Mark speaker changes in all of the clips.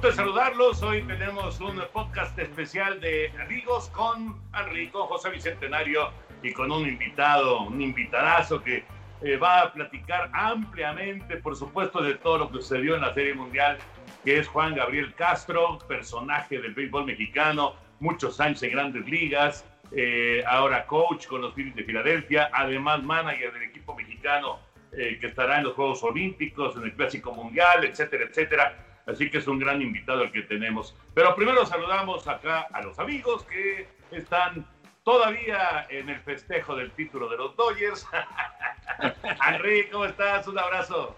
Speaker 1: Gusto saludarlos. Hoy tenemos un podcast especial de amigos con Henry, con José Bicentenario y con un invitado, un invitadazo que eh, va a platicar ampliamente, por supuesto, de todo lo que sucedió en la Serie Mundial, que es Juan Gabriel Castro, personaje del béisbol mexicano, muchos años en grandes ligas, eh, ahora coach con los Phillies de Filadelfia, además manager del equipo mexicano eh, que estará en los Juegos Olímpicos, en el Clásico Mundial, etcétera, etcétera. Así que es un gran invitado el que tenemos. Pero primero saludamos acá a los amigos que están todavía en el festejo del título de los Dodgers. Henry, ¿cómo estás? Un abrazo.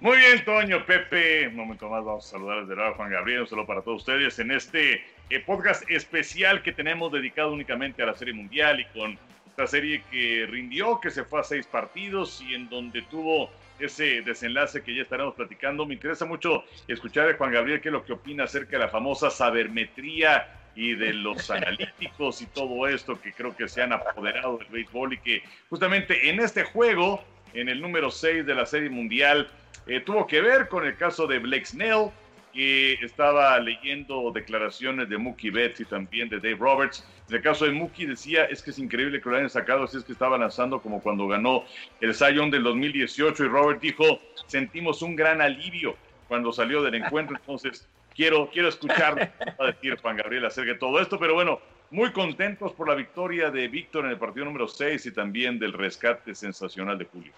Speaker 2: Muy bien, Toño, Pepe. Un momento más vamos a saludar desde lado a Juan Gabriel. Un saludo para todos ustedes en este eh, podcast especial que tenemos dedicado únicamente a la Serie Mundial y con esta serie que rindió, que se fue a seis partidos y en donde tuvo ese desenlace que ya estaremos platicando. Me interesa mucho escuchar a Juan Gabriel qué es lo que opina acerca de la famosa sabermetría y de los analíticos y todo esto que creo que se han apoderado del béisbol y que justamente en este juego, en el número 6 de la Serie Mundial, eh, tuvo que ver con el caso de Blake Snell, que estaba leyendo declaraciones de Mookie Betts y también de Dave Roberts. En el caso de Mookie decía, es que es increíble que lo hayan sacado, así es que estaba lanzando como cuando ganó el Young del 2018 y Robert dijo, sentimos un gran alivio cuando salió del encuentro, entonces quiero, quiero escuchar a decir Juan Gabriel acerca de todo esto, pero bueno, muy contentos por la victoria de Víctor en el partido número 6 y también del rescate sensacional de Julio.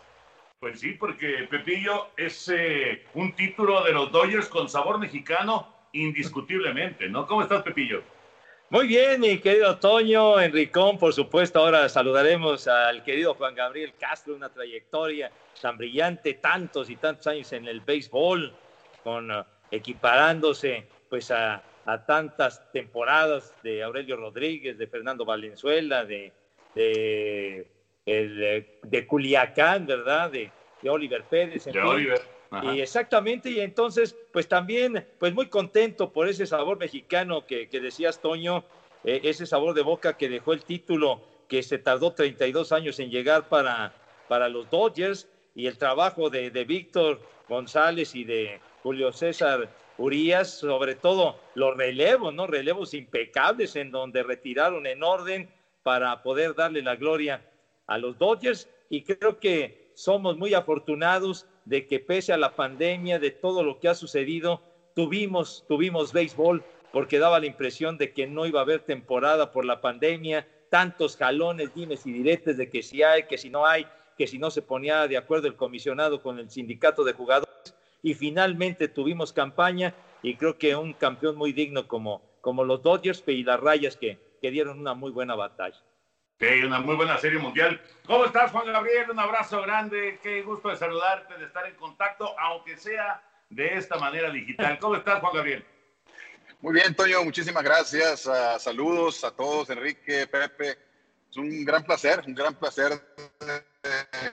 Speaker 1: Pues sí, porque Pepillo es eh, un título de los Dodgers con sabor mexicano indiscutiblemente, ¿no? ¿Cómo estás, Pepillo?
Speaker 3: Muy bien, mi querido Toño, Enricón, por supuesto. Ahora saludaremos al querido Juan Gabriel Castro, una trayectoria tan brillante, tantos y tantos años en el béisbol, con uh, equiparándose pues a, tantas temporadas de Aurelio Rodríguez, de Fernando Valenzuela, de, el, de Culiacán, ¿verdad? De, de Oliver Pérez.
Speaker 1: En de. Oliver.
Speaker 3: Ajá. Y exactamente, y entonces, pues también, pues muy contento por ese sabor mexicano que, que decías, Toño, eh, ese sabor de boca que dejó el título, que se tardó 32 años en llegar para, para los Dodgers, y el trabajo de, de Víctor González y de Julio César Urias, sobre todo los relevos, ¿no? Relevos impecables en donde retiraron en orden para poder darle la gloria a los Dodgers, y creo que somos muy afortunados de que pese a la pandemia, de todo lo que ha sucedido, tuvimos, tuvimos béisbol, porque daba la impresión de que no iba a haber temporada por la pandemia, tantos jalones, dimes y diretes de que si hay, que si no hay, que si no se ponía de acuerdo el comisionado con el sindicato de jugadores, y finalmente tuvimos campaña, y creo que un campeón muy digno como, como los Dodgers y las Rayas que, que dieron una muy buena batalla.
Speaker 1: Sí, una muy buena serie mundial. ¿Cómo estás, Juan Gabriel? Un abrazo grande. Qué gusto de saludarte, de estar en contacto, aunque sea de esta manera digital. ¿Cómo estás, Juan Gabriel?
Speaker 4: Muy bien, Toño, muchísimas gracias. Uh, saludos a todos, Enrique, Pepe. Es un gran placer, un gran placer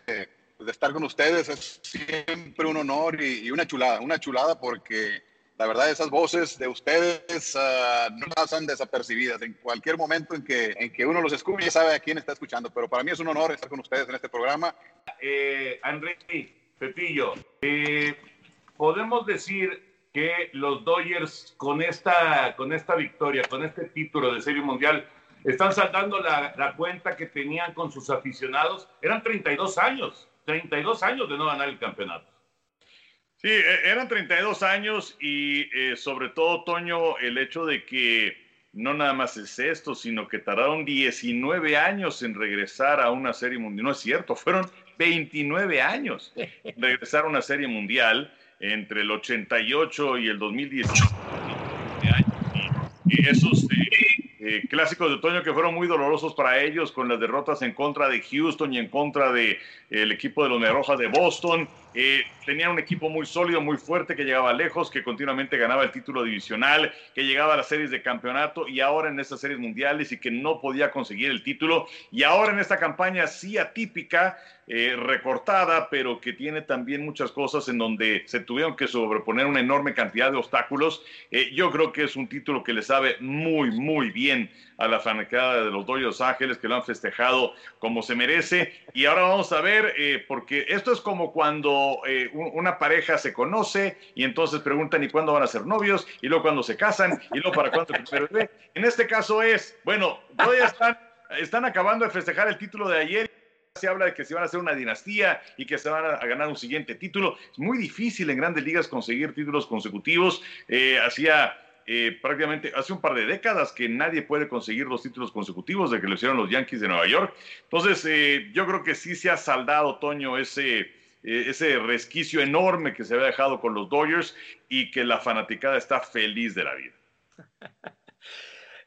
Speaker 4: de, estar con ustedes. Es siempre un honor y, una chulada, una chulada porque la verdad esas voces de ustedes uh, no pasan desapercibidas. En cualquier momento en que, en que uno los escuche, ya sabe a quién está escuchando. Pero para mí es un honor estar con ustedes en este programa.
Speaker 1: Eh, Enrique, Pepillo, eh, podemos decir que los Dodgers con esta, con esta victoria, con este título de Serie Mundial, están saltando la, la, cuenta que tenían con sus aficionados. Eran 32 años, 32 años de no ganar el campeonato.
Speaker 2: Sí, e, eran 32 años y eh, sobre todo, Toño, el hecho de que no nada más es esto, sino que tardaron 19 años en regresar a una serie mundial. No es cierto, fueron 29 años en regresar a una serie mundial entre el 88 y el 2018. Y, y esos eh, eh, clásicos de otoño que fueron muy dolorosos para ellos con las derrotas en contra de Houston y en contra del de, el equipo de los Rojas de Boston. Eh, tenían un equipo muy sólido, muy fuerte, que llegaba lejos, que continuamente ganaba el título divisional, que llegaba a las series de campeonato y ahora en estas series mundiales y que no podía conseguir el título. Y ahora en esta campaña sí atípica, eh, recortada, pero que tiene también muchas cosas en donde se tuvieron que sobreponer una enorme cantidad de obstáculos. Eh, yo creo que es un título que le sabe muy, muy bien a la fanaticada de los Dodgers Ángeles, que lo han festejado como se merece. Y ahora vamos a ver, eh, porque esto es como cuando eh, una pareja se conoce y entonces preguntan y cuándo van a ser novios, y luego cuando se casan, y luego para cuándo. En este caso es, bueno, todavía están, están acabando de festejar el título de ayer se habla de que se van a hacer una dinastía y que se van a, ganar un siguiente título. Es muy difícil en grandes ligas conseguir títulos consecutivos. Eh, hacía eh, prácticamente hace un par de décadas que nadie puede conseguir los títulos consecutivos de que lo hicieron los Yankees de Nueva York. Entonces, eh, yo creo que sí se ha saldado, Toño, ese, eh, ese resquicio enorme que se había dejado con los Dodgers y que la fanaticada está feliz de la vida.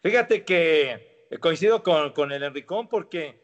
Speaker 3: Fíjate que coincido con, con el Enricón porque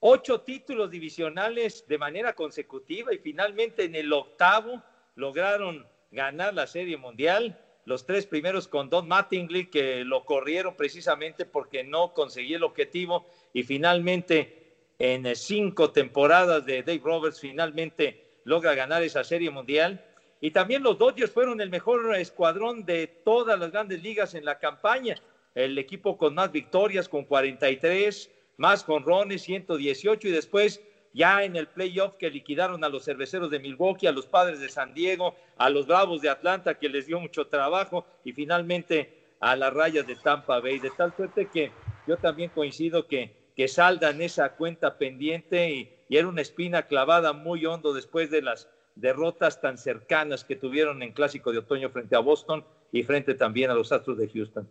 Speaker 3: ocho títulos divisionales de manera consecutiva y finalmente en el octavo lograron ganar la Serie Mundial. Los tres primeros con Don Mattingly, que lo corrieron precisamente porque no conseguía el objetivo. Y finalmente, en cinco temporadas de Dave Roberts, finalmente logra ganar esa Serie Mundial. Y también los Dodgers fueron el mejor escuadrón de todas las grandes ligas en la campaña. El equipo con más victorias, con 43, más jonrones, 118, y después ya en el playoff que liquidaron a los cerveceros de Milwaukee, a los padres de San Diego, a los Bravos de Atlanta, que les dio mucho trabajo, y finalmente a las rayas de Tampa Bay, de tal suerte que yo también coincido que, que saldan esa cuenta pendiente y, y era una espina clavada muy hondo después de las derrotas tan cercanas que tuvieron en Clásico de Otoño frente a Boston y frente también a los Astros de Houston.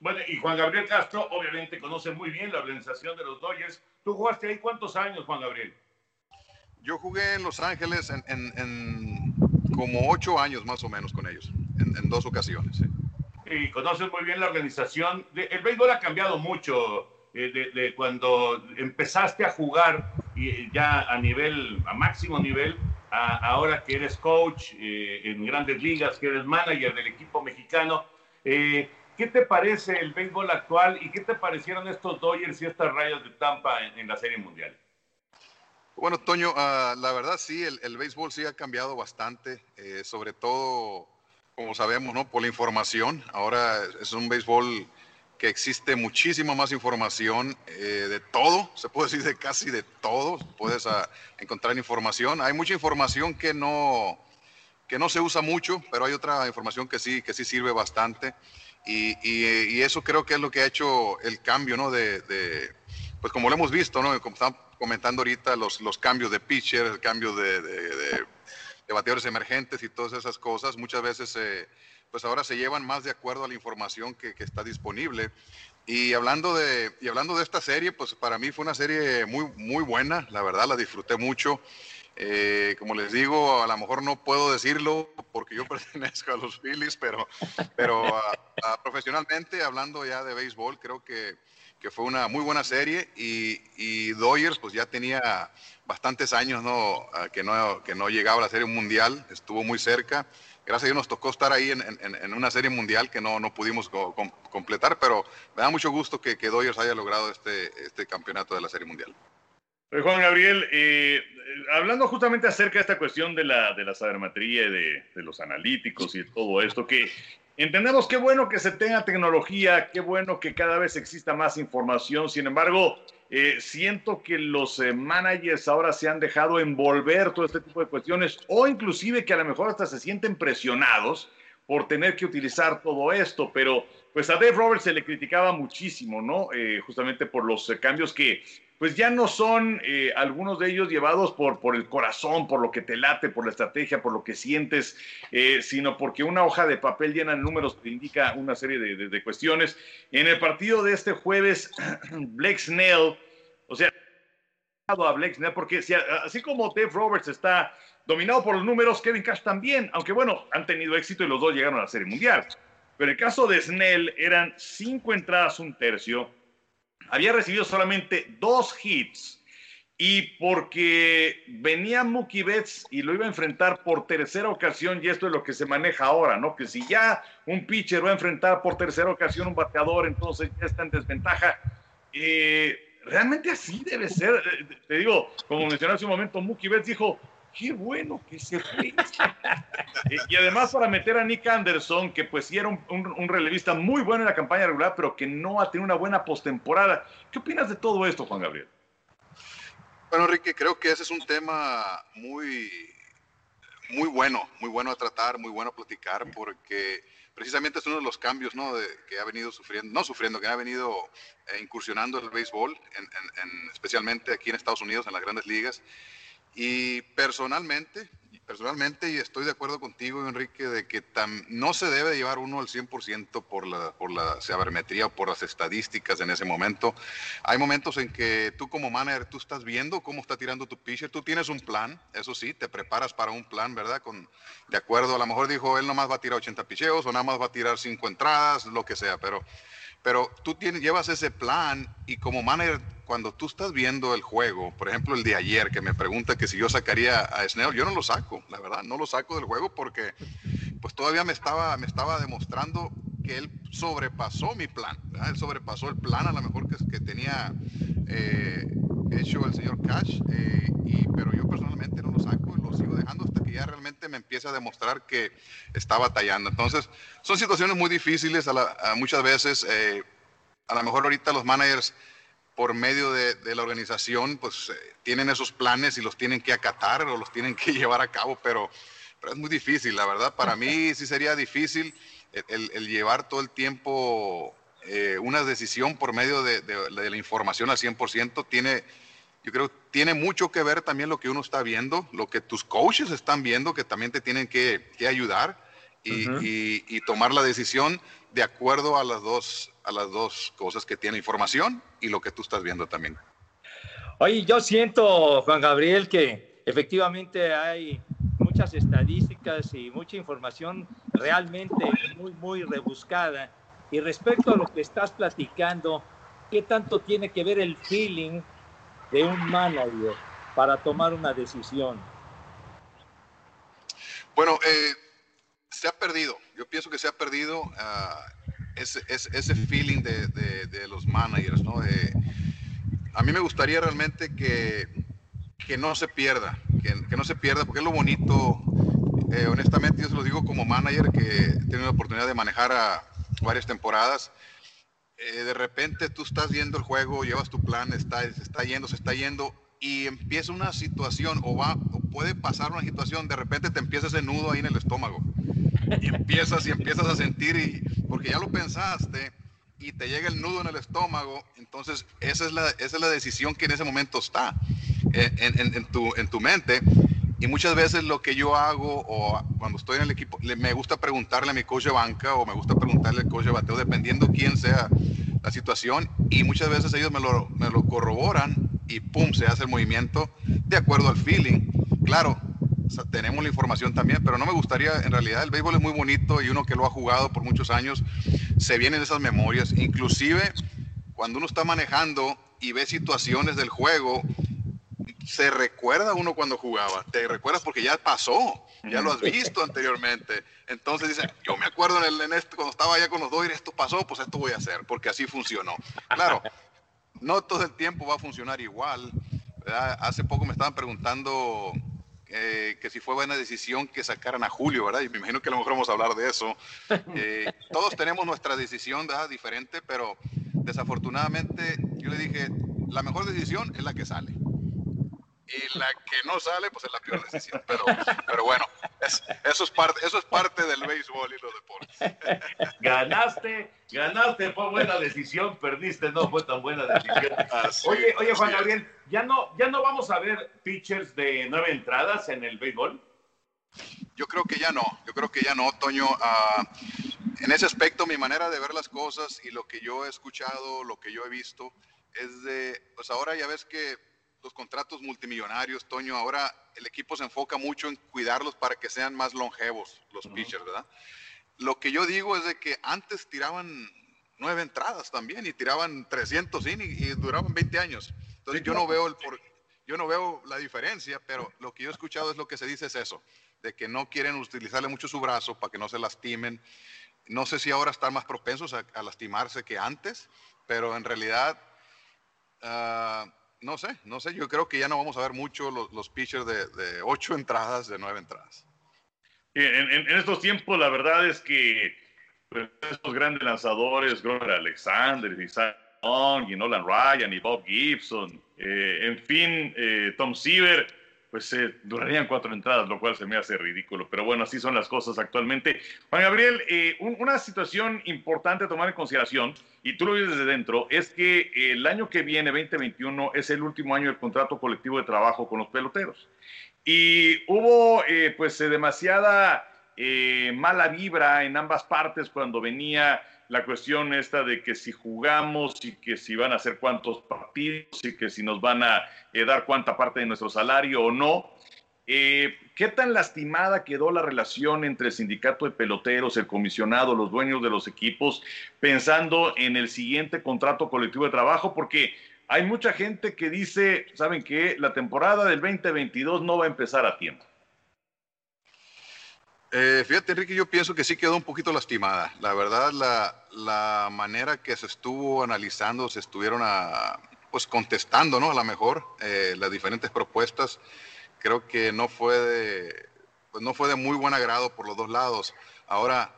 Speaker 1: Bueno, y Juan Gabriel Castro obviamente conoce muy bien la organización de los Dodgers. ¿Tú jugaste ahí cuántos años, Juan Gabriel?
Speaker 4: Yo jugué en Los Ángeles en, en, en como ocho años más o menos con ellos, en, en dos ocasiones. ¿sí?
Speaker 1: Y conoces muy bien la organización. El béisbol ha cambiado mucho eh, de, de, cuando empezaste a jugar y ya a nivel, a máximo nivel, a, ahora que eres coach eh, en grandes ligas, que eres manager del equipo mexicano. Eh, ¿Qué te parece el béisbol actual y qué te parecieron estos Dodgers y estas rayas de Tampa en, en la Serie Mundial?
Speaker 4: Bueno, Toño, uh, la verdad sí, el, el, béisbol sí ha cambiado bastante, eh, sobre todo, como sabemos, ¿no? Por la información. Ahora es un béisbol que existe muchísima más información eh, de todo, se puede decir de casi de todo, puedes uh, encontrar información. Hay mucha información que no, que no se usa mucho, pero hay otra información que sí, que sí sirve bastante. Y, y, y, eso creo que es lo que ha hecho el cambio, ¿no? De, de pues como lo hemos visto, ¿no? Como están comentando ahorita, los, los cambios de pitcher, el cambio de, de, de bateadores emergentes y todas esas cosas, muchas veces, eh, pues ahora se llevan más de acuerdo a la información que, que está disponible. Y hablando, de, y hablando de esta serie, pues para mí fue una serie muy, muy buena, la verdad, la disfruté mucho. Eh, como les digo, a lo mejor no puedo decirlo porque yo pertenezco a los Phillies, pero, pero a, a, profesionalmente, hablando ya de béisbol, creo que, que fue una muy buena serie y, y Dodgers pues ya tenía bastantes años ¿no? que, no, que no llegaba a la serie mundial, estuvo muy cerca. Gracias a Dios nos tocó estar ahí en, en, en una serie mundial que no, no pudimos co com completar, pero me da mucho gusto que, que Dodgers haya logrado este, este campeonato de la serie mundial.
Speaker 2: Juan Gabriel, eh, hablando justamente acerca de esta cuestión de la, de la sabermetría y de, los analíticos y todo esto, que entendemos qué bueno que se tenga tecnología, qué bueno que cada vez exista más información, sin embargo, eh, siento que los eh, managers ahora se han dejado envolver todo este tipo de cuestiones o inclusive que a lo mejor hasta se sienten presionados por tener que utilizar todo esto, pero pues a Dave Roberts se le criticaba muchísimo, ¿no? Justamente por los cambios que pues ya no son eh, algunos de ellos llevados por, por el corazón, por lo que te late, por la estrategia, por lo que sientes, eh, sino porque una hoja de papel llena de números te indica una serie de, de, cuestiones. En el partido de este jueves, Blake Snell, o sea, a Blake Snell, porque si, así como Dave Roberts está dominado por los números, Kevin Cash también, aunque bueno, han tenido éxito y los dos llegaron a la Serie Mundial. Pero el caso de Snell eran cinco entradas, un tercio, había recibido solamente dos hits y porque venía Mookie Betts y lo iba a enfrentar por tercera ocasión, y esto es lo que se maneja ahora, ¿no? Que si ya un pitcher va a enfrentar por tercera ocasión un bateador, entonces ya está en desventaja. Eh, realmente así debe ser. Te digo, como mencioné hace un momento, Mookie Betts dijo, qué bueno que se fue. y además para meter a Nick Anderson, que pues sí era un, un, un, relevista muy bueno en la campaña regular, pero que no ha tenido una buena postemporada. ¿Qué opinas de todo esto, Juan Gabriel?
Speaker 4: Bueno, Enrique, creo que ese es un tema muy, muy bueno, muy bueno a tratar, muy bueno a platicar, porque precisamente es uno de los cambios ¿no? de, que ha venido sufriendo, no sufriendo, que ha venido eh, incursionando el béisbol, en, en, en, especialmente aquí en Estados Unidos, en las grandes ligas. Y personalmente, personalmente, y estoy de acuerdo contigo, Enrique, de que tam, no se debe llevar uno al 100% por la, por la sabermetría o por las estadísticas en ese momento. Hay momentos en que tú como manager, tú estás viendo cómo está tirando tu pitcher, tú tienes un plan, eso sí, te preparas para un plan, ¿verdad? Con, de acuerdo, a lo mejor dijo, él nomás va a tirar 80 picheos o nada más va a tirar 5 entradas, lo que sea, pero pero tú tienes, llevas ese plan y como manager, cuando tú estás viendo el juego, por ejemplo el de ayer, que me pregunta que si yo sacaría a Snell, yo no lo saco, la verdad, no lo saco del juego porque pues todavía me estaba, me estaba demostrando que él sobrepasó mi plan, ¿verdad? él sobrepasó el plan a lo mejor que, que tenía eh, hecho el señor Cash, eh, y, pero yo personalmente no lo saco y lo sigo dejando hasta que ya realmente me empiece a demostrar que está batallando. Entonces, son situaciones muy difíciles a la, a muchas veces. Eh, a lo mejor ahorita los managers, por medio de, de la organización, pues eh, tienen esos planes y los tienen que acatar o los tienen que llevar a cabo, pero, pero es muy difícil, la verdad. Para mí sí sería difícil el, el, llevar todo el tiempo eh, una decisión por medio de, de, de la información al 100% tiene, yo creo, tiene mucho que ver también lo que uno está viendo, lo que tus coaches están viendo, que también te tienen que, que ayudar y, uh -huh. y, y, tomar la decisión de acuerdo a las, dos, a las dos cosas que tiene información y lo que tú estás viendo también.
Speaker 3: Oye, yo siento, Juan Gabriel, que efectivamente hay muchas estadísticas y mucha información realmente muy, muy rebuscada y respecto a lo que estás platicando, ¿qué tanto tiene que ver el feeling de un manager para tomar una decisión?
Speaker 4: Bueno, eh, se ha perdido. Yo pienso que se ha perdido uh, ese, ese, feeling de, de, de, los managers, ¿no? Eh, a mí me gustaría realmente que, que no se pierda, que, que, no se pierda, porque es lo bonito. Eh, honestamente, yo se lo digo como manager que tenido la oportunidad de manejar a varias temporadas. Eh, de repente tú estás viendo el juego, llevas tu plan, está, se está yendo, se está yendo, y empieza una situación, o, va, o puede pasar una situación, de repente te empieza ese nudo ahí en el estómago. Y empiezas y empiezas a sentir, y, porque ya lo pensaste, y te llega el nudo en el estómago, entonces esa es la, esa es la decisión que en ese momento está en, en, tu, en tu mente. Y muchas veces lo que yo hago, o cuando estoy en el equipo, me gusta preguntarle a mi coach de banca o me gusta preguntarle al coach de bateo, dependiendo quién sea la situación. Y muchas veces ellos me lo, me lo corroboran y pum, se hace el movimiento de acuerdo al feeling. Claro, o tenemos la información también, pero no me gustaría, en realidad el béisbol es muy bonito y uno que lo ha jugado por muchos años, se vienen esas memorias. Inclusive cuando uno está manejando y ve situaciones del juego, se recuerda uno cuando jugaba, te recuerdas porque ya pasó, ya lo has visto anteriormente. Entonces dice, yo me acuerdo en, el, en este, cuando estaba allá con los dos, esto pasó, pues esto voy a hacer, porque así funcionó. Claro, no todo el tiempo va a funcionar igual. Hace poco me estaban preguntando eh, que si fue buena decisión que sacaran a Julio, ¿verdad? Y me imagino que a lo mejor vamos a hablar de eso. Eh, todos tenemos nuestra decisión, ¿verdad? Diferente, pero desafortunadamente yo le dije, la mejor decisión es la que sale y la que no sale, pues es la peor decisión. Pero, pero bueno, eso, es parte, eso es parte del béisbol y los deportes.
Speaker 1: Ganaste, ganaste, fue buena decisión, perdiste, no fue tan buena decisión. oye, oye, Juan Gabriel, ¿ya no, ¿ya no vamos a ver pitchers de nueve entradas en el béisbol?
Speaker 4: Yo creo que ya no, yo creo que ya no, Toño. Ah, en ese aspecto, mi manera de ver las cosas y lo que yo he escuchado, lo que yo he visto, es de, pues ahora ya ves que los contratos multimillonarios, Toño, ahora el equipo se enfoca mucho en cuidarlos para que sean más longevos los pitchers, ¿verdad? Lo que yo digo es de que antes tiraban nueve entradas también y tiraban 300 innings y duraban 20 años. Entonces yo no veo el por, yo no veo la diferencia, pero lo que yo he escuchado es lo que se dice es eso, de que no quieren utilizarle mucho su brazo para que no se lastimen. No sé si ahora están más propensos a, lastimarse que antes, pero en realidad uh, no sé, no sé. Yo creo que ya no vamos a ver mucho los, pitchers de, ocho entradas, de nueve entradas.
Speaker 2: En, estos tiempos, la verdad es que pues, estos grandes lanzadores, Grover Alexander, y Young, y Nolan Ryan, y Bob Gibson, eh, en fin, eh, Tom Seaver, pues eh, durarían cuatro entradas, lo cual se me hace ridículo. Pero bueno, así son las cosas actualmente. Juan Gabriel, eh, una situación importante a tomar en consideración, y tú lo ves desde dentro, es que el año que viene, 2021, es el último año del contrato colectivo de trabajo con los peloteros. Y hubo eh, pues demasiada mala vibra en ambas partes cuando venía la cuestión esta de que si jugamos y que si van a hacer cuántos partidos y que si nos van a eh, dar cuánta parte de nuestro salario o no. Eh, ¿Qué tan lastimada quedó la relación entre el sindicato de peloteros, el comisionado, los dueños de los equipos, pensando en el siguiente contrato colectivo de trabajo? Porque hay mucha gente que dice, ¿saben qué? La temporada del 2022 no va a empezar a tiempo.
Speaker 4: Eh, fíjate, Enrique, yo pienso que sí quedó un poquito lastimada. La verdad, la, manera que se estuvo analizando, se estuvieron a, pues contestando, ¿no? A lo mejor eh, las diferentes propuestas, creo que no fue de, pues no fue de muy buen agrado por los dos lados. Ahora,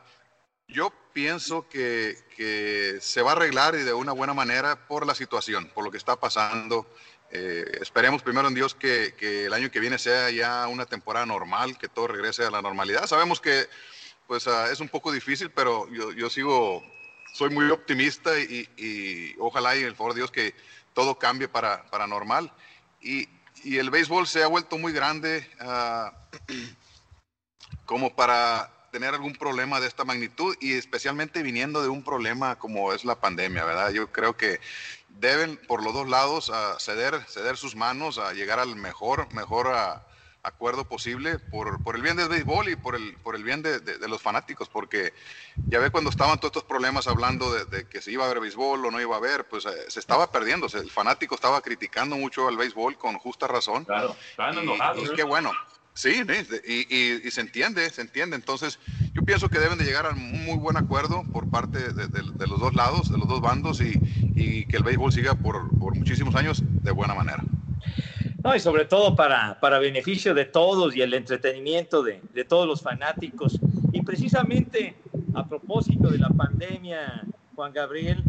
Speaker 4: yo pienso que, que se va a arreglar y de una buena manera por la situación, por lo que está pasando eh, esperemos primero en Dios que, el año que viene sea ya una temporada normal, que todo regrese a la normalidad. Sabemos que pues ah, es un poco difícil, pero yo, sigo, soy muy optimista y, ojalá y el favor de Dios que todo cambie para, para normal. Y, el béisbol se ha vuelto muy grande ah, como para tener algún problema de esta magnitud y especialmente viniendo de un problema como es la pandemia, ¿verdad? Yo creo que deben por los dos lados a ceder, ceder sus manos a llegar al mejor, mejor acuerdo posible por, por, el bien del béisbol y por el, por el bien de, de, los fanáticos, porque ya ve cuando estaban todos estos problemas hablando de, que se iba a ver béisbol o no iba a ver, pues eh, se estaba perdiendo, el fanático estaba criticando mucho al béisbol con justa razón.
Speaker 1: Claro, estaban enojados.
Speaker 4: Y, qué bueno, Sí, y, se entiende, se entiende. Entonces, yo pienso que deben de llegar a un muy buen acuerdo por parte de, los dos lados, de los dos bandos, y, que el béisbol siga por, muchísimos años de buena manera.
Speaker 3: No, y sobre todo para, para beneficio de todos y el entretenimiento de, de todos los fanáticos. Y precisamente a propósito de la pandemia, Juan Gabriel,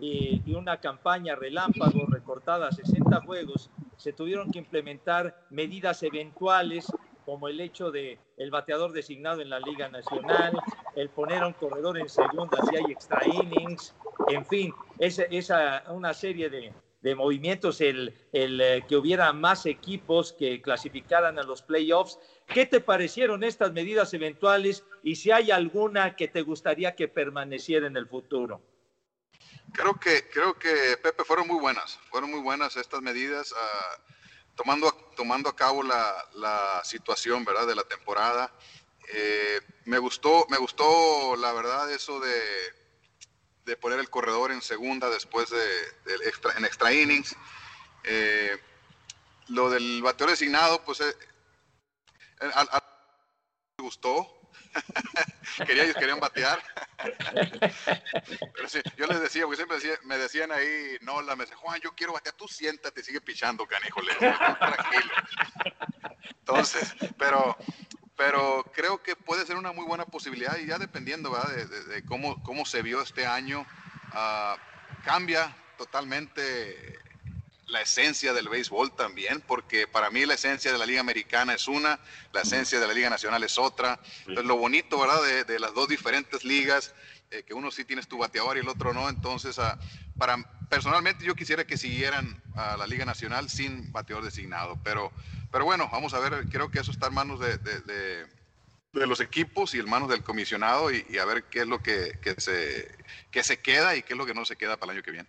Speaker 3: y, y, una campaña relámpago recortada a 60 juegos, se tuvieron que implementar medidas eventuales como el hecho de el bateador designado en la Liga Nacional, el poner a un corredor en segunda si hay extra innings, en fin, esa una serie de, de movimientos, el, el eh, que hubiera más equipos que clasificaran a los playoffs. ¿Qué te parecieron estas medidas eventuales y si hay alguna que te gustaría que permaneciera en el futuro?
Speaker 4: Creo que, creo que, Pepe, fueron muy buenas, fueron muy buenas estas medidas. Uh, tomando, tomando a cabo la, la, situación ¿verdad? de la temporada. Eh, me, gustó, me gustó, la verdad, eso de, de poner el corredor en segunda después de, extra, en extra innings. Eh, lo del bateador designado, pues eh, me gustó. Quería, querían batear. Pero sí, yo les decía, porque siempre me decían ahí, no, la me decía, Juan, yo quiero batear, tú siéntate, sigue pichando, canijo, tranquilo. Entonces, pero, pero creo que puede ser una muy buena posibilidad y ya dependiendo De, cómo, cómo se vio este año, ah, cambia totalmente la esencia del béisbol también, porque para mí la esencia de la Liga Americana es una, la esencia de la Liga Nacional es otra. Entonces, lo bonito, ¿verdad?, de, las dos diferentes ligas, eh, que uno sí tienes tu bateador y el otro no. Entonces, uh, para, personalmente yo quisiera que siguieran a la Liga Nacional sin bateador designado, pero, pero bueno, vamos a ver, creo que eso está en manos de, de, los equipos y en manos del comisionado y, a ver qué es lo que, que, se, que se queda y qué es lo que no se queda para el año que viene.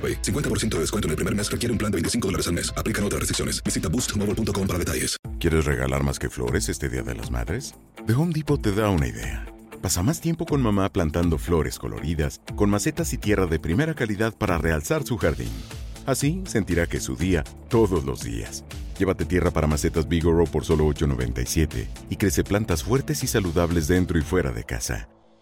Speaker 5: 50% de descuento en el primer mes requiere un plan de 25 dólares al mes. Aplican otras restricciones. Visita boostmobile.com para detalles.
Speaker 6: ¿Quieres regalar más que flores este Día de las Madres? The Home Depot te da una idea. Pasa más tiempo con mamá plantando flores coloridas, con macetas y tierra de primera calidad para realzar su jardín. Así sentirá que es su día todos los días. Llévate tierra para macetas Bigoro por solo $8.97 y crece plantas fuertes y saludables dentro y fuera de casa.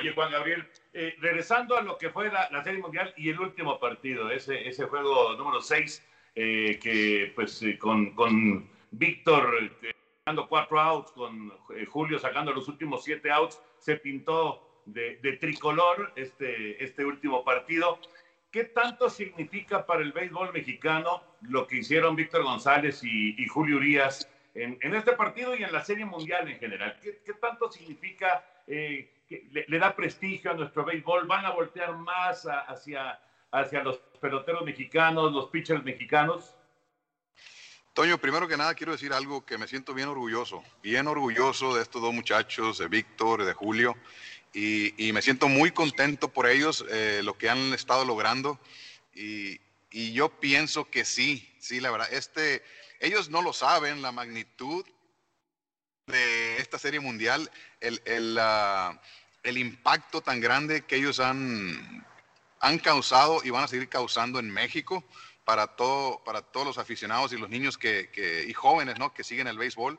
Speaker 1: Oye, Juan Gabriel, eh, regresando a lo que fue la, Serie Mundial y el último partido, ese, juego número 6, eh, que pues eh, con, con Víctor sacando cuatro outs, con Julio sacando los últimos siete outs, se pintó de, tricolor este, este último partido. ¿Qué tanto significa para el béisbol mexicano lo que hicieron Víctor González y, Julio Urias en, este partido y en la Serie Mundial en general? ¿Qué, qué tanto significa le, da prestigio a nuestro béisbol, van a voltear más hacia, hacia los peloteros mexicanos, los pitchers mexicanos.
Speaker 4: Toño, primero que nada quiero decir algo que me siento bien orgulloso, bien orgulloso de estos dos muchachos, de Víctor, de Julio, y, me siento muy contento por ellos, eh, lo que han estado logrando, y, yo pienso que sí, sí, la verdad, este, ellos no lo saben, la magnitud de esta serie mundial, el, el, el impacto tan grande que ellos han, han causado y van a seguir causando en México para, todo, para todos los aficionados y los niños que, y jóvenes ¿no? que siguen el béisbol.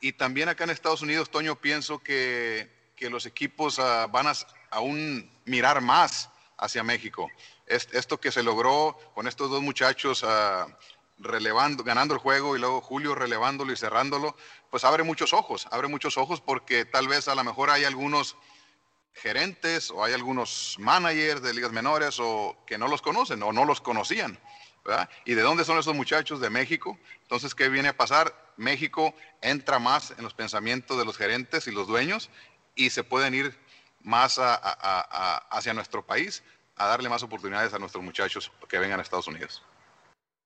Speaker 4: Y también acá en Estados Unidos, Toño, pienso que, que los equipos ah, van a aún mirar más hacia México. esto que se logró con estos dos muchachos uh, relevando, ganando el juego y luego Julio relevándolo y cerrándolo, pues abre muchos ojos, abre muchos ojos porque tal vez a lo mejor hay algunos gerentes o hay algunos managers de ligas menores o que no los conocen o no los conocían. ¿Y de dónde son esos muchachos? De México. Entonces, ¿qué viene a pasar? México entra más en los pensamientos de los gerentes y los dueños y se pueden ir más hacia nuestro país a darle más oportunidades a nuestros muchachos que vengan a Estados Unidos.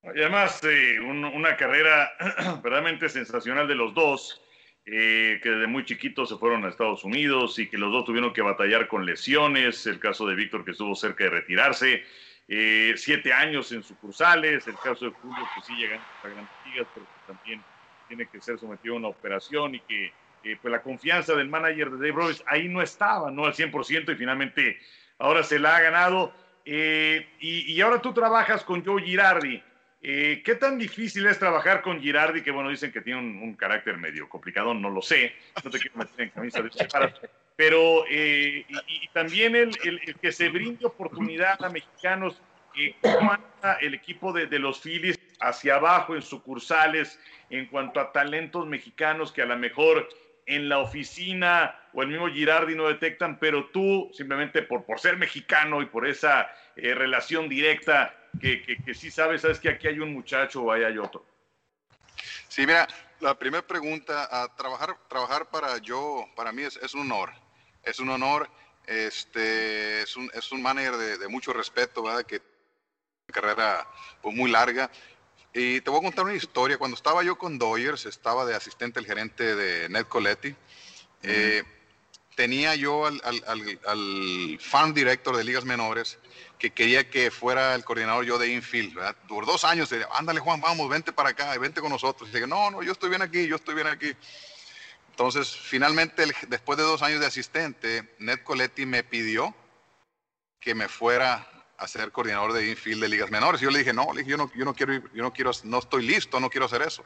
Speaker 2: Y además, una carrera verdaderamente sensacional de los dos eh, que desde muy chiquitos se fueron a Estados Unidos y que los dos tuvieron que batallar con lesiones, el caso de Víctor que estuvo cerca de retirarse, eh, siete años en sucursales, el caso de Julio que sí llega a grandes ligas, pero que también tiene que ser sometido a una operación y que eh, pues la confianza del manager de Dave Roberts ahí no estaba, no al 100% y finalmente ahora se la ha ganado. y, y ahora tú trabajas con Joe Girardi. Eh, ¿Qué tan difícil es trabajar con Girardi? Que bueno, dicen que tiene un, carácter medio complicado, no lo sé, no te quiero meter en camisa de pero eh, y, también el, que se brinde oportunidad a mexicanos, eh, ¿cómo anda el equipo de, los Phillies hacia abajo en sucursales en cuanto a talentos mexicanos que a lo mejor en la oficina o el mismo Girardi no detectan, pero tú simplemente por, por ser mexicano y por esa relación directa que, que, sí sabes, sabes que aquí hay un muchacho o ahí hay otro.
Speaker 4: Sí, mira, la primera pregunta, a trabajar, trabajar para yo, para mí es, es, un honor, es un honor, este, es un, es un manager de, de mucho respeto, ¿verdad? Que carrera pues, muy larga. Y te voy a contar una historia. Cuando estaba yo con Doyers, estaba de asistente el gerente de Ned Coletti. Eh, tenía yo al, al, al, al, farm director de ligas menores que quería que fuera el coordinador yo de infield, ¿verdad? Por dos años, ándale Juan, vamos, vente para acá, vente con nosotros. Y dije, no, no, yo estoy bien aquí, yo estoy bien aquí. Entonces, finalmente, después de dos años de asistente, Ned Coletti me pidió que me fuera a ser coordinador de infield de ligas menores. Y yo le dije, no, yo no, yo no quiero, yo no quiero, no estoy listo, no quiero hacer eso.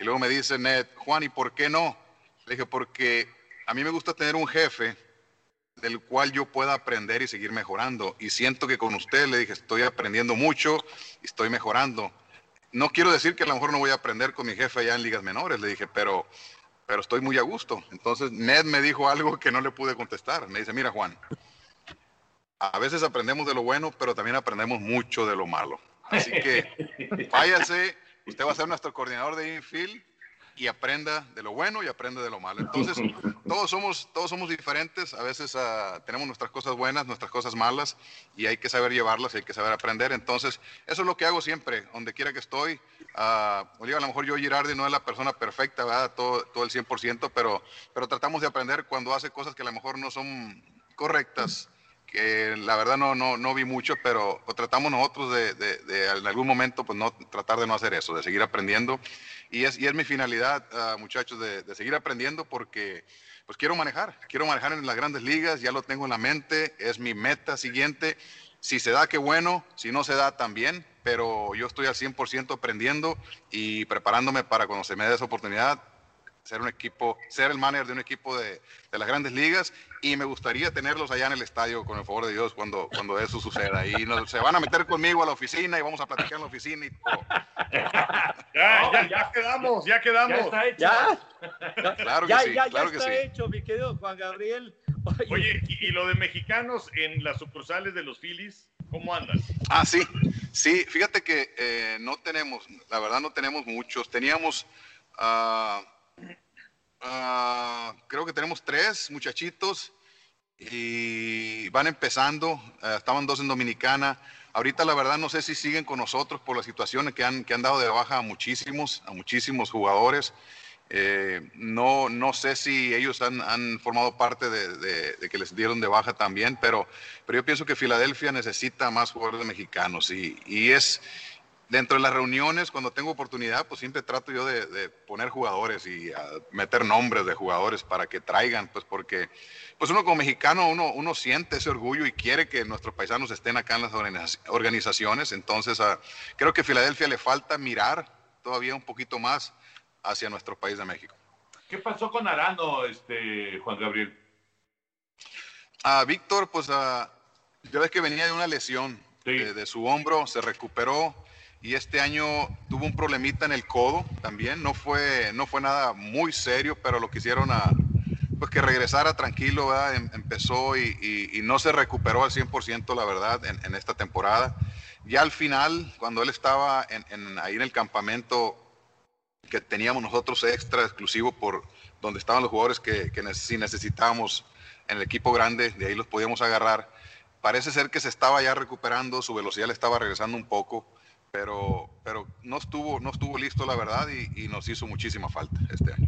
Speaker 4: Y luego me dice Ned, Juan, ¿y por qué no? Le dije, porque a mí me gusta tener un jefe del cual yo pueda aprender y seguir mejorando. Y siento que con usted le dije, estoy aprendiendo mucho y estoy mejorando. No quiero decir que a lo mejor no voy a aprender con mi jefe allá en ligas menores, le dije, pero, pero estoy muy a gusto. Entonces Ned me dijo algo que no le pude contestar. Me dice, mira Juan, a veces aprendemos de lo bueno, pero también aprendemos mucho de lo malo. Así que váyase, usted va a ser nuestro coordinador de infield y aprenda de lo bueno y aprenda de lo malo. Entonces, todos somos, todos somos diferentes, a veces uh, tenemos nuestras cosas buenas, nuestras cosas malas, y hay que saber llevarlas hay que saber aprender. Entonces, eso es lo que hago siempre, donde quiera que estoy. Uh, a lo mejor yo, Girardi, no es la persona perfecta, ¿verdad? Todo, todo el 100%, pero, pero tratamos de aprender cuando hace cosas que a lo mejor no son correctas que la verdad no, no, no vi mucho, pero tratamos nosotros de, de, de, en algún momento pues no tratar de no hacer eso, de seguir aprendiendo y es, y es mi finalidad, uh, muchachos, de, de, seguir aprendiendo porque pues quiero manejar, quiero manejar en las grandes ligas, ya lo tengo en la mente, es mi meta siguiente. Si se da, qué bueno, si no se da, también, pero yo estoy al 100% aprendiendo y preparándome para cuando se me dé esa oportunidad, ser un equipo, ser el manager de un equipo de, de, las grandes ligas y me gustaría tenerlos allá en el estadio con el favor de Dios cuando, cuando eso suceda. Y nos, se van a meter conmigo a la oficina y vamos a platicar en la oficina y todo.
Speaker 2: Ya, ya, ya, quedamos, ya quedamos.
Speaker 3: Ya está hecho.
Speaker 4: ¿Ya? Claro que
Speaker 3: ya,
Speaker 4: sí,
Speaker 3: ya,
Speaker 4: claro
Speaker 3: ya
Speaker 4: que
Speaker 3: está
Speaker 4: sí.
Speaker 3: hecho, mi querido Juan Gabriel.
Speaker 2: Oye, Oye y, y, lo de mexicanos en las sucursales de los Phillies, ¿cómo andan?
Speaker 4: Ah, sí, sí, fíjate que eh, no tenemos, la verdad no tenemos muchos. Teníamos... Uh, Uh, creo que tenemos tres muchachitos y van empezando. Uh, estaban dos en Dominicana. Ahorita la verdad no sé si siguen con nosotros por las situaciones que han, que han dado de baja a muchísimos, a muchísimos jugadores. Eh, no, no sé si ellos han, han formado parte de, de, de, que les dieron de baja también, pero, pero yo pienso que Filadelfia necesita más jugadores mexicanos y, y es, dentro de las reuniones, cuando tengo oportunidad, pues siempre trato yo de, de poner jugadores y uh, meter nombres de jugadores para que traigan, pues porque pues uno como mexicano, uno, uno siente ese orgullo y quiere que nuestros paisanos estén acá en las organizaciones. Entonces, uh, creo que a Filadelfia le falta mirar todavía un poquito más hacia nuestro país de México.
Speaker 1: ¿Qué pasó con Arano, este, Juan Gabriel?
Speaker 4: A uh, Víctor, pues ya ves que venía de una lesión sí. de, de su hombro, se recuperó y este año tuvo un problemita en el codo también. No fue, no fue nada muy serio, pero lo quisieron a, pues que regresara tranquilo. Em, empezó y, no se recuperó al 100% la verdad en, esta temporada. Ya al final, cuando él estaba en, ahí en el campamento que teníamos nosotros extra exclusivo por donde estaban los jugadores que, que si necesitábamos en el equipo grande, de ahí los podíamos agarrar. Parece ser que se estaba ya recuperando, su velocidad le estaba regresando un poco pero, pero no, estuvo, no estuvo listo, la verdad, y, y nos hizo muchísima falta este año.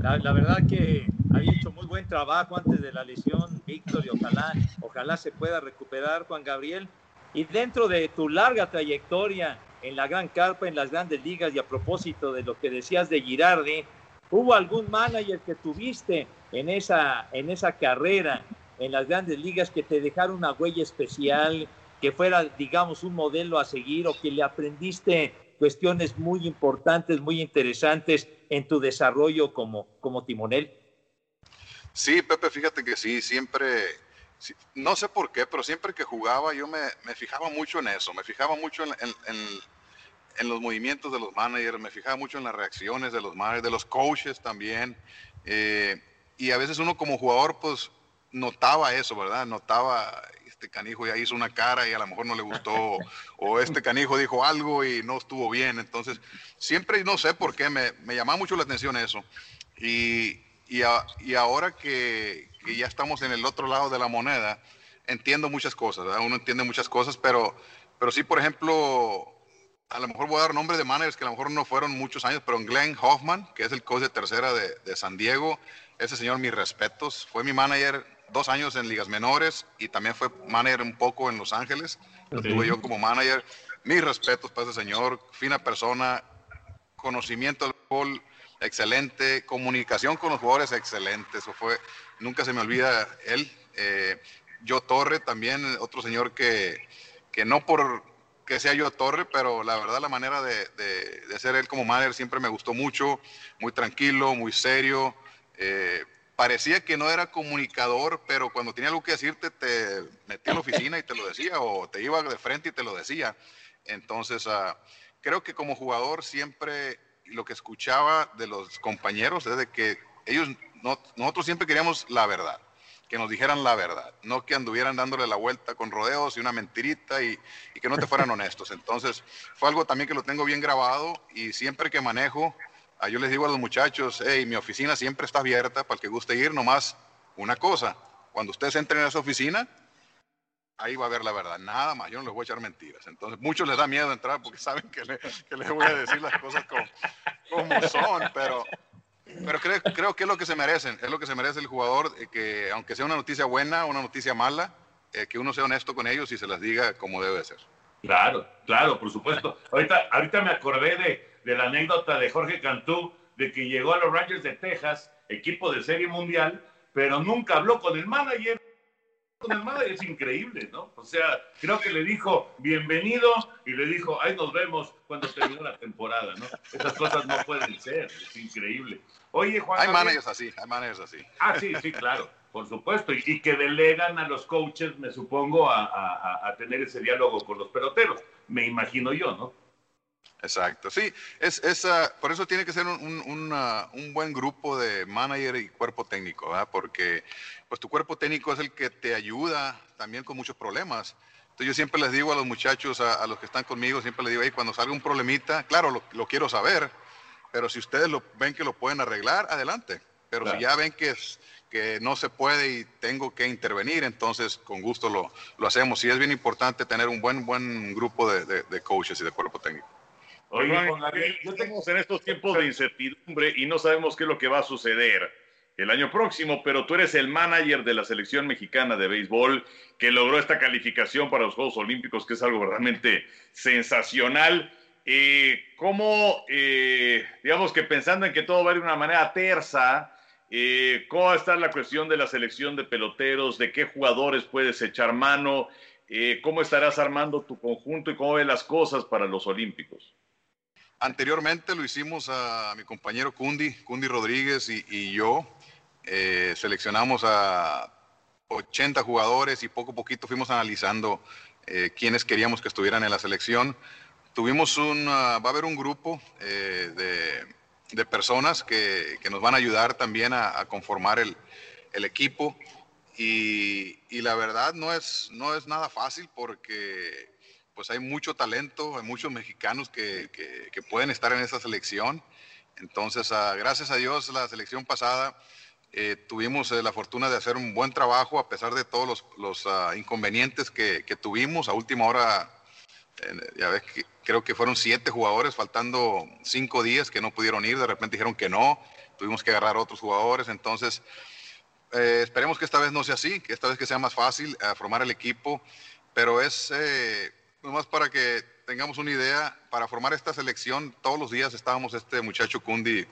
Speaker 3: la, la, verdad que había hecho muy buen trabajo antes de la lesión, Víctor, y ojalá, ojalá se pueda recuperar, Juan Gabriel. Y dentro de tu larga trayectoria en la gran carpa, en las grandes ligas, y a propósito de lo que decías de Girardi, ¿hubo algún manager que tuviste en esa, en esa carrera en las grandes ligas que te dejara una huella especial, que fuera, digamos, un modelo a seguir o que le aprendiste cuestiones muy importantes, muy interesantes en tu desarrollo como, como timonel?
Speaker 4: Sí, Pepe, fíjate que sí, siempre, no sé por qué, pero siempre que jugaba yo me, me fijaba mucho en eso, me fijaba mucho en, en, en, los movimientos de los managers, me fijaba mucho en las reacciones de los managers, de los coaches también. Eh, y a veces uno como jugador pues notaba eso, ¿verdad? Notaba, este canijo ya hizo una cara y a lo mejor no le gustó, o este canijo dijo algo y no estuvo bien. Entonces, siempre, no sé por qué, me, me llamaba mucho la atención eso. Y, y, ahora que, que, ya estamos en el otro lado de la moneda, entiendo muchas cosas, ¿verdad? Uno entiende muchas cosas, pero, pero sí, por ejemplo, a lo mejor voy a dar nombres de managers que a lo mejor no fueron muchos años, pero Glenn Hoffman, que es el coach de tercera de, de San Diego, ese señor, mis respetos, fue mi manager dos años en ligas menores y también fue manager un poco en Los Ángeles. Lo tuve yo como manager. Mis respetos para ese señor, fina persona, conocimiento del fútbol excelente, comunicación con los jugadores excelente. Eso fue, nunca se me olvida él. Eh, yo Torre también, otro señor que, que no por que sea yo Torre, pero la verdad la manera de, de, de ser él como manager siempre me gustó mucho, muy tranquilo, muy serio. Eh, parecía que no era comunicador, pero cuando tenía algo que decirte, te metía en la oficina y te lo decía, o te iba de frente y te lo decía. Entonces, uh, creo que como jugador siempre lo que escuchaba de los compañeros es de que ellos, no, nosotros siempre queríamos la verdad, que nos dijeran la verdad, no que anduvieran dándole la vuelta con rodeos y una mentirita y, y que no te fueran honestos. Entonces, fue algo también que lo tengo bien grabado y siempre que manejo, Ah, yo les digo a los muchachos, hey, mi oficina siempre está abierta para el que guste ir, nomás una cosa, cuando ustedes entren a esa oficina, ahí va a ver la verdad, nada más, yo no les voy a echar mentiras. Entonces, muchos les da miedo entrar porque saben que, le, que les voy a decir las cosas como, como son, pero, pero creo, creo, que es lo que se merecen, es lo que se merece el jugador, eh, que aunque sea una noticia buena, una noticia mala, eh, que uno sea honesto con ellos y se las diga como debe ser.
Speaker 1: Claro, claro, por supuesto. Ahorita, ahorita me acordé de, de la anécdota de Jorge Cantú, de que llegó a los Rangers de Texas, equipo de serie mundial, pero nunca habló con el manager. Con el manager es increíble, ¿no? O sea, creo que le dijo bienvenido y le dijo, ahí nos vemos cuando termine la temporada, ¿no? Esas cosas no pueden ser, es increíble. Oye, Juan.
Speaker 4: Hay managers así, hay managers así.
Speaker 1: Ah, sí, sí, claro, por supuesto. Y, y que delegan a los coaches, me supongo, a, a, a tener ese diálogo con los peloteros. Me imagino yo, ¿no?
Speaker 4: Exacto, sí, es, es uh, por eso tiene que ser un, un, uh, un, buen grupo de manager y cuerpo técnico, ¿verdad? porque pues tu cuerpo técnico es el que te ayuda también con muchos problemas. Entonces yo siempre les digo a los muchachos, a, a los que están conmigo, siempre les digo, hey, cuando salga un problemita, claro, lo, lo, quiero saber, pero si ustedes lo, ven que lo pueden arreglar, adelante. Pero claro. si ya ven que, es, que no se puede y tengo que intervenir, entonces con gusto lo, lo hacemos. Y es bien importante tener un buen, buen grupo de, de, de coaches y de cuerpo técnico.
Speaker 2: Oye, Gabriel, estamos en estos tiempos de incertidumbre y no sabemos qué es lo que va a suceder el año próximo, pero tú eres el manager de la selección mexicana de béisbol que logró esta calificación para los Juegos Olímpicos, que es algo realmente sensacional. Eh, ¿Cómo, eh, digamos que pensando en que todo va a ir de una manera tersa, eh, cómo estar la cuestión de la selección de peloteros, de qué jugadores puedes echar mano, eh, cómo estarás armando tu conjunto y cómo ves las cosas para los Olímpicos?
Speaker 4: Anteriormente lo hicimos a mi compañero Cundi, Cundi Rodríguez y, yo. Eh, seleccionamos a 80 jugadores y poco a poquito fuimos analizando eh, quiénes queríamos que estuvieran en la selección. Tuvimos un, uh, va a haber un grupo eh, de, de, personas que, que, nos van a ayudar también a, a conformar el, el equipo. Y, y, la verdad no es, no es nada fácil porque pues hay mucho talento, hay muchos mexicanos que, que, que pueden estar en esa selección. Entonces, uh, gracias a Dios, la selección pasada eh, tuvimos eh, la fortuna de hacer un buen trabajo a pesar de todos los, los uh, inconvenientes que, que, tuvimos. A última hora, eh, ya ves, que, creo que fueron siete jugadores, faltando cinco días que no pudieron ir, de repente dijeron que no. tuvimos que agarrar otros jugadores, entonces esperemos que esta vez no sea así, que esta vez que sea más fácil formar el equipo, pero es nomás para que tengamos una idea, para formar esta selección todos los días estábamos este muchacho Kundi,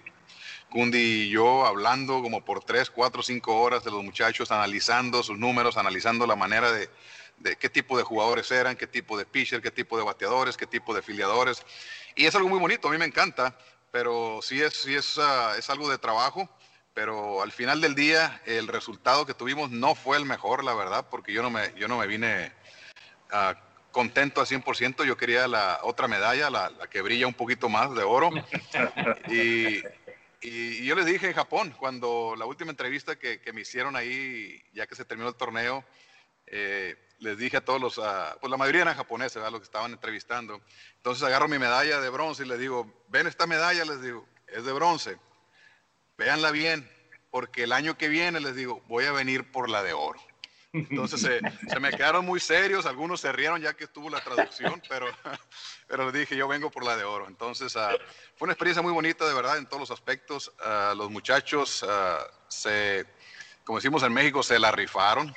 Speaker 4: Kundi y yo hablando como por 3, 4, 5 horas de los muchachos, analizando sus números, analizando la manera de, de qué tipo de jugadores eran, qué tipo de pitcher, qué tipo de bateadores, qué tipo de filiadores. Y es algo muy bonito, a mí me encanta, pero sí es, sí es, ah, es algo de trabajo. Pero al final del día, el resultado que tuvimos no fue el mejor, la verdad, porque yo no me, yo no me vine ah, contento a 100%. Yo quería la otra medalla, la, la que brilla un poquito más de oro. Y, y yo les dije en Japón, cuando la última entrevista que, que me hicieron ahí, ya que se terminó el torneo, eh, les dije a todos los, pues la mayoría eran japoneses, ¿verdad? los que estaban entrevistando. Entonces agarro mi medalla de bronce y les digo, ven esta medalla, les digo, es de bronce. Véanla bien, porque el año que viene, les digo, voy a venir por la de oro. Entonces se, se me quedaron muy serios, algunos se rieron ya que estuvo la traducción, pero, pero les dije, yo vengo por la de oro. Entonces ah, fue una experiencia muy bonita, de verdad, en todos los aspectos. Ah, los muchachos ah, se, como decimos en México, se la rifaron.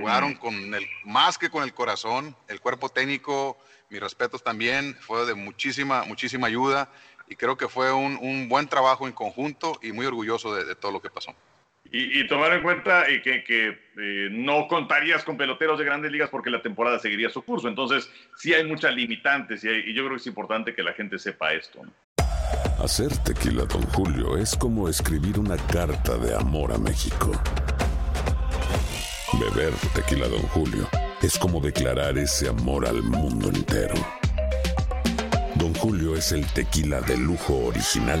Speaker 4: Jugaron con el, más que con el corazón, el cuerpo técnico, mis respetos también, fue de muchísima, muchísima ayuda y creo que fue un, un buen trabajo en conjunto y muy orgulloso de, de todo lo que pasó.
Speaker 2: Y, tomar en cuenta eh, que, que eh, no contarías con peloteros de grandes ligas porque la temporada seguiría su curso. Entonces, sí hay muchas limitantes y, yo creo que es importante que la gente sepa esto.
Speaker 7: Hacer tequila, don Julio, es como escribir una carta de amor a México. Beber tequila, don Julio, es como declarar ese amor al mundo entero. Don Julio es el tequila de lujo original,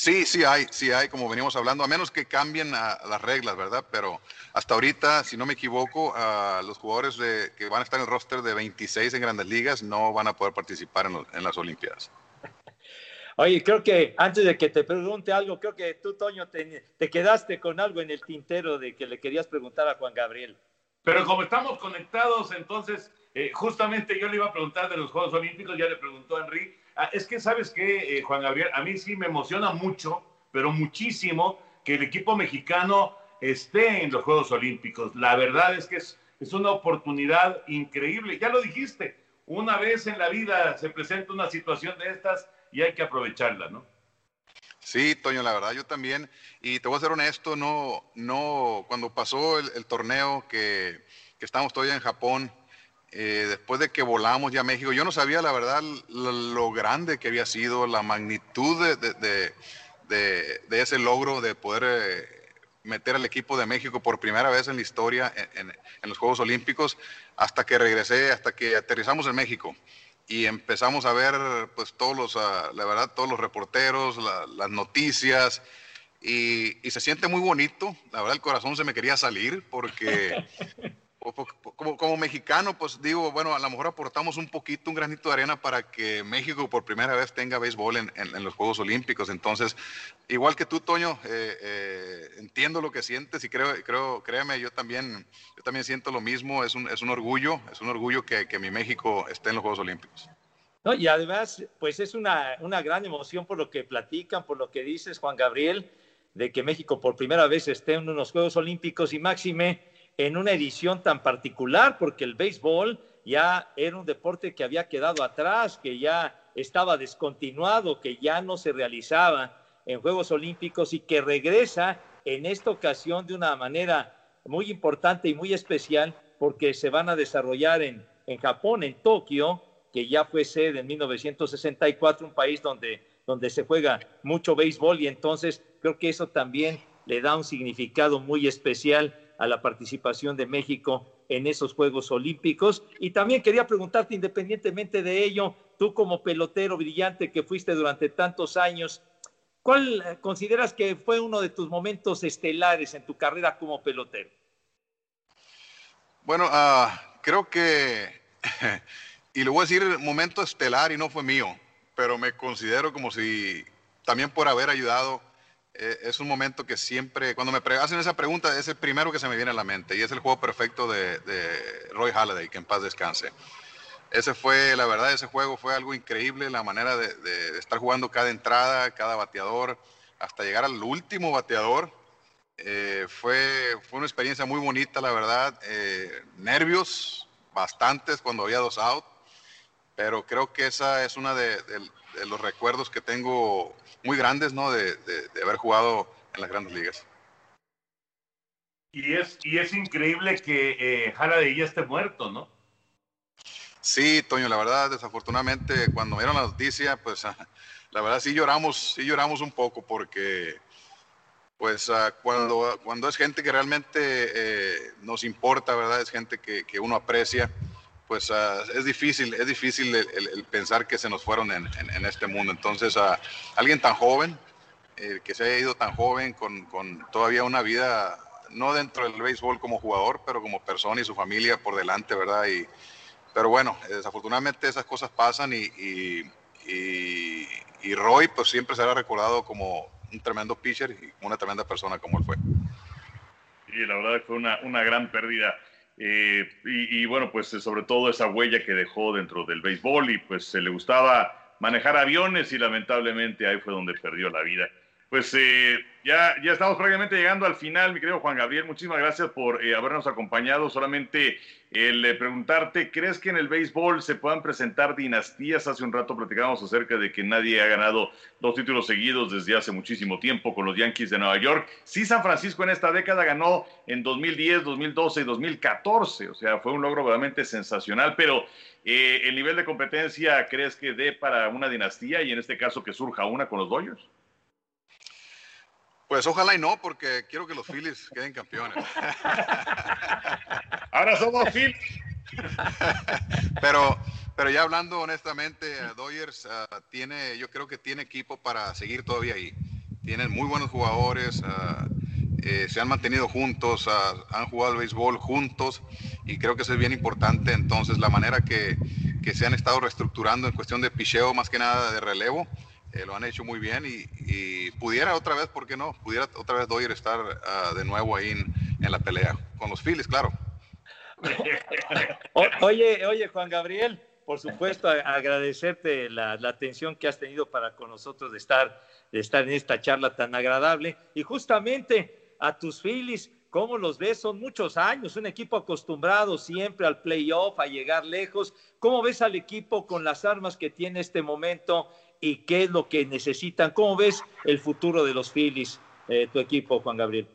Speaker 4: Sí, sí hay, sí hay, como venimos hablando, a menos que cambien a, las reglas, ¿verdad? Pero hasta ahorita, si no me equivoco, a los jugadores de, que van a estar en el roster de 26 en grandes ligas no van a poder participar en, los, en las Olimpiadas.
Speaker 3: Oye, creo que antes de que te pregunte algo, creo que tú, Toño, te, te, quedaste con algo en el tintero de que le querías preguntar a Juan Gabriel.
Speaker 1: Pero como estamos conectados, entonces, eh, justamente yo le iba a preguntar de los Juegos Olímpicos, ya le preguntó a Enrique. Ah, es que, ¿sabes qué, eh, Juan Gabriel? A mí sí me emociona mucho, pero muchísimo, que el equipo mexicano esté en los Juegos Olímpicos. La verdad es que es, es una oportunidad increíble. Ya lo dijiste, una vez en la vida se presenta una situación de estas y hay que aprovecharla, ¿no?
Speaker 4: Sí, Toño, la verdad, yo también. Y te voy a ser honesto, no, no, cuando pasó el, torneo que, que estábamos todavía en Japón, eh, después de que volamos ya a México, yo no sabía la verdad lo, lo grande que había sido, la magnitud de, de, de, de ese logro de poder eh, meter al equipo de México por primera vez en la historia en, en, en, los Juegos Olímpicos, hasta que regresé, hasta que aterrizamos en México y empezamos a ver pues todos los, uh, la verdad, todos los reporteros, la, las noticias. Y, y, se siente muy bonito, la verdad el corazón se me quería salir porque como, como, mexicano, pues digo, bueno, a lo mejor aportamos un poquito, un granito de arena para que México por primera vez tenga béisbol en, en, los Juegos Olímpicos. Entonces, igual que tú, Toño, eh, eh, entiendo lo que sientes y creo, creo, créeme, yo también, yo también siento lo mismo. Es un, es un orgullo, es un orgullo que, que mi México esté en los Juegos Olímpicos.
Speaker 3: No, y además, pues es una, una gran emoción por lo que platican, por lo que dices, Juan Gabriel, de que México por primera vez esté en unos Juegos Olímpicos y máxime en una edición tan particular, porque el béisbol ya era un deporte que había quedado atrás, que ya estaba descontinuado, que ya no se realizaba en Juegos Olímpicos y que regresa en esta ocasión de una manera muy importante y muy especial, porque se van a desarrollar en, en Japón, en Tokio, que ya fue sede en 1964, un país donde, donde se juega mucho béisbol y entonces creo que eso también le da un significado muy especial a la participación de México en esos Juegos Olímpicos. Y también quería preguntarte, independientemente de ello, tú como pelotero brillante que fuiste durante tantos años, ¿cuál consideras que fue uno de tus momentos estelares en tu carrera como pelotero?
Speaker 4: Bueno, ah, creo que, y le voy a decir momento estelar y no fue mío, pero me considero como si también por haber ayudado es un momento que siempre, cuando me hacen esa pregunta, es el primero que se me viene a la mente y es el juego perfecto de, Roy Halladay, que en paz descanse. Ese fue, la verdad, ese juego fue algo increíble, la manera de, estar jugando cada entrada, cada bateador, hasta llegar al último bateador. Eh, fue, fue una experiencia muy bonita, la verdad. Eh, nervios, bastantes cuando había dos out, pero creo que esa es una de, de los recuerdos que tengo muy grandes, ¿no? De, de, haber jugado en las grandes ligas.
Speaker 1: Y es, y es increíble que eh, de ya esté muerto, ¿no?
Speaker 4: Sí, Toño, la verdad, desafortunadamente, cuando me dieron la noticia, pues la verdad sí lloramos, sí lloramos un poco porque pues ah, cuando, cuando es gente que realmente eh, nos importa, ¿verdad? Es gente que, que uno aprecia pues ah, es difícil, es difícil el, pensar que se nos fueron en, este mundo. Entonces, ah, alguien tan joven, eh, que se haya ido tan joven, con, todavía una vida, no dentro del béisbol como jugador, pero como persona y su familia por delante, ¿verdad? Y, pero bueno, desafortunadamente esas cosas pasan y, y, Roy pues siempre será recordado como un tremendo pitcher y una tremenda persona como él fue.
Speaker 2: Y la verdad fue una, una gran pérdida. Eh, y, bueno, pues eh, sobre todo esa huella que dejó dentro del béisbol y pues se le gustaba manejar aviones y lamentablemente ahí fue donde perdió la vida. Pues eh, ya, ya estamos prácticamente llegando al final, mi querido Juan Gabriel. Muchísimas gracias por eh, habernos acompañado. Solamente el eh, preguntarte, ¿crees que en el béisbol se puedan presentar dinastías? Hace un rato platicábamos acerca de que nadie ha ganado dos títulos seguidos desde hace muchísimo tiempo con los Yankees de Nueva York. Sí, San Francisco en esta década ganó en 2010, 2012 y 2014. O sea, fue un logro realmente sensacional, pero... ¿El nivel de competencia crees que dé para una dinastía y en este caso que surja una con los Dodgers?
Speaker 4: Pues ojalá y no, porque quiero que los Phillies queden campeones.
Speaker 2: Ahora somos Phillies.
Speaker 4: pero, pero ya hablando honestamente, Dodgers ah, tiene, yo creo que tiene equipo para seguir todavía ahí. Tienen muy buenos jugadores, eh, se han mantenido juntos, han jugado al béisbol juntos y creo que eso es bien importante. Entonces, la manera que, que se han estado reestructurando en cuestión de picheo, más que nada de relevo, eh, lo han hecho muy bien y, pudiera otra vez, ¿por qué no? Pudiera otra vez Doyer estar ah, de nuevo ahí en, la pelea, con los Phillies, claro.
Speaker 3: oye, oye, Juan Gabriel, por supuesto, agradecerte la, atención que has tenido para con nosotros de estar, de estar en esta charla tan agradable. Y justamente a tus Phillies, ¿cómo los ves? Son muchos años, un equipo acostumbrado siempre al playoff, a llegar lejos. ¿Cómo ves al equipo con las armas que tiene este momento y qué es lo que necesitan. ¿Cómo ves el futuro de los Phillies, eh, tu equipo, Juan Gabriel?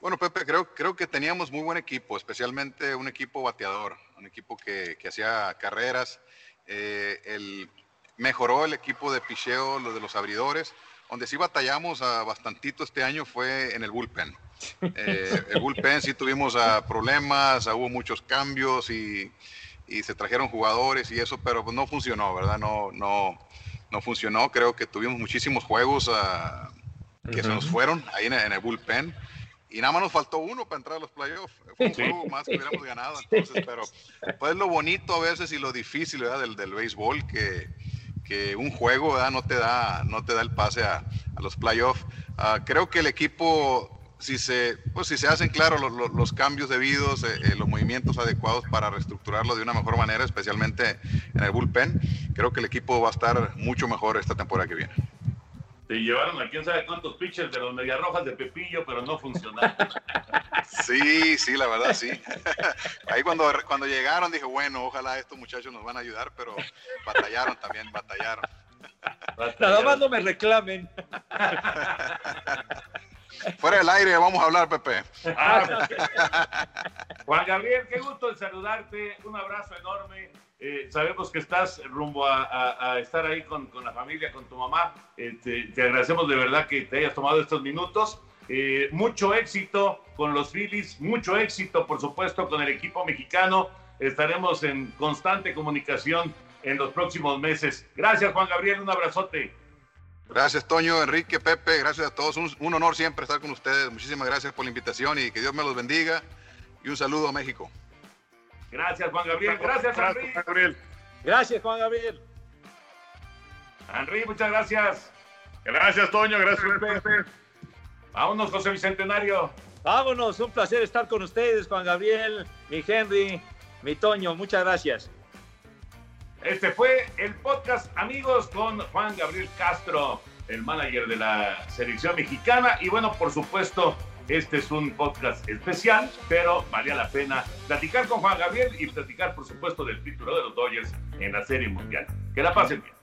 Speaker 4: Bueno, Pepe, creo, que teníamos muy buen equipo, especialmente un equipo bateador, un equipo que, hacía carreras. Eh, el, mejoró el equipo de picheo, lo de los abridores. Donde sí batallamos a bastantito este año fue en el bullpen. Eh, el bullpen sí tuvimos uh, problemas, hubo muchos cambios y, y, se trajeron jugadores y eso, pero no funcionó, ¿verdad? No, no, no funcionó. Creo que tuvimos muchísimos juegos ah, que se nos fueron ahí en, el bullpen. y nada más nos faltó uno para entrar a los playoffs. Fue un juego más que hubiéramos ganado. Entonces, pero pues lo bonito a veces y lo difícil ¿verdad? Del, del béisbol que, que un juego ¿verdad? no te da no te da el pase a, a los playoffs. Ah, creo que el equipo si se, pues si se hacen claro los, los, los cambios debidos, eh, eh, los movimientos adecuados para reestructurarlo de una mejor manera, especialmente en el bullpen, creo que el equipo va a estar mucho mejor esta temporada que viene.
Speaker 1: Te llevaron a quién sabe cuántos pitchers de los Mediarrojas de Pepillo, pero no funcionaron.
Speaker 4: Sí, sí, la verdad, sí. Ahí cuando, cuando llegaron dije, bueno, ojalá estos muchachos nos van a ayudar, pero batallaron también, batallaron.
Speaker 3: Nada más no me reclamen.
Speaker 4: Fuera del aire, vamos a hablar, Pepe.
Speaker 1: Ah, Juan Gabriel, qué gusto en saludarte. Un abrazo enorme. Eh, sabemos que estás rumbo a, estar ahí con, la familia, con tu mamá. Eh, te, te, agradecemos de verdad que te hayas tomado estos minutos. Eh, mucho éxito con los Phillies, mucho éxito, por supuesto, con el equipo mexicano. Estaremos en constante comunicación en los próximos meses. Gracias, Juan Gabriel. Un abrazote.
Speaker 4: Gracias, Toño, Enrique, Pepe, gracias a todos. Un, un, honor siempre estar con ustedes. Muchísimas gracias por la invitación y que Dios me los bendiga. Y un saludo a México.
Speaker 1: Gracias, Juan Gabriel. Gracias, Henry.
Speaker 2: Juan Gabriel.
Speaker 3: Gracias, Juan Gabriel.
Speaker 1: Henry, muchas gracias.
Speaker 2: Gracias, Toño. Gracias, Pepe.
Speaker 1: Vámonos, José Bicentenario.
Speaker 3: Vámonos, un placer estar con ustedes, Juan Gabriel, mi Henry, mi Toño. Muchas gracias.
Speaker 1: Este fue el podcast Amigos con Juan Gabriel Castro, el manager de la selección mexicana. Y bueno, por supuesto, este es un podcast especial, pero valía la pena platicar con Juan Gabriel y platicar, por supuesto, del título de los Dodgers en la Serie Mundial. Que la pasen bien.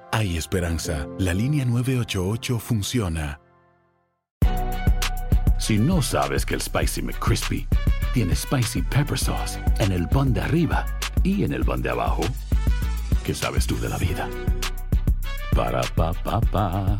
Speaker 8: Hay esperanza. La línea 988 funciona.
Speaker 9: Si no sabes que el Spicy McCrispy tiene Spicy Pepper Sauce en el pan de arriba y en el pan de abajo, ¿qué sabes tú de la vida? Para, pa, pa, pa.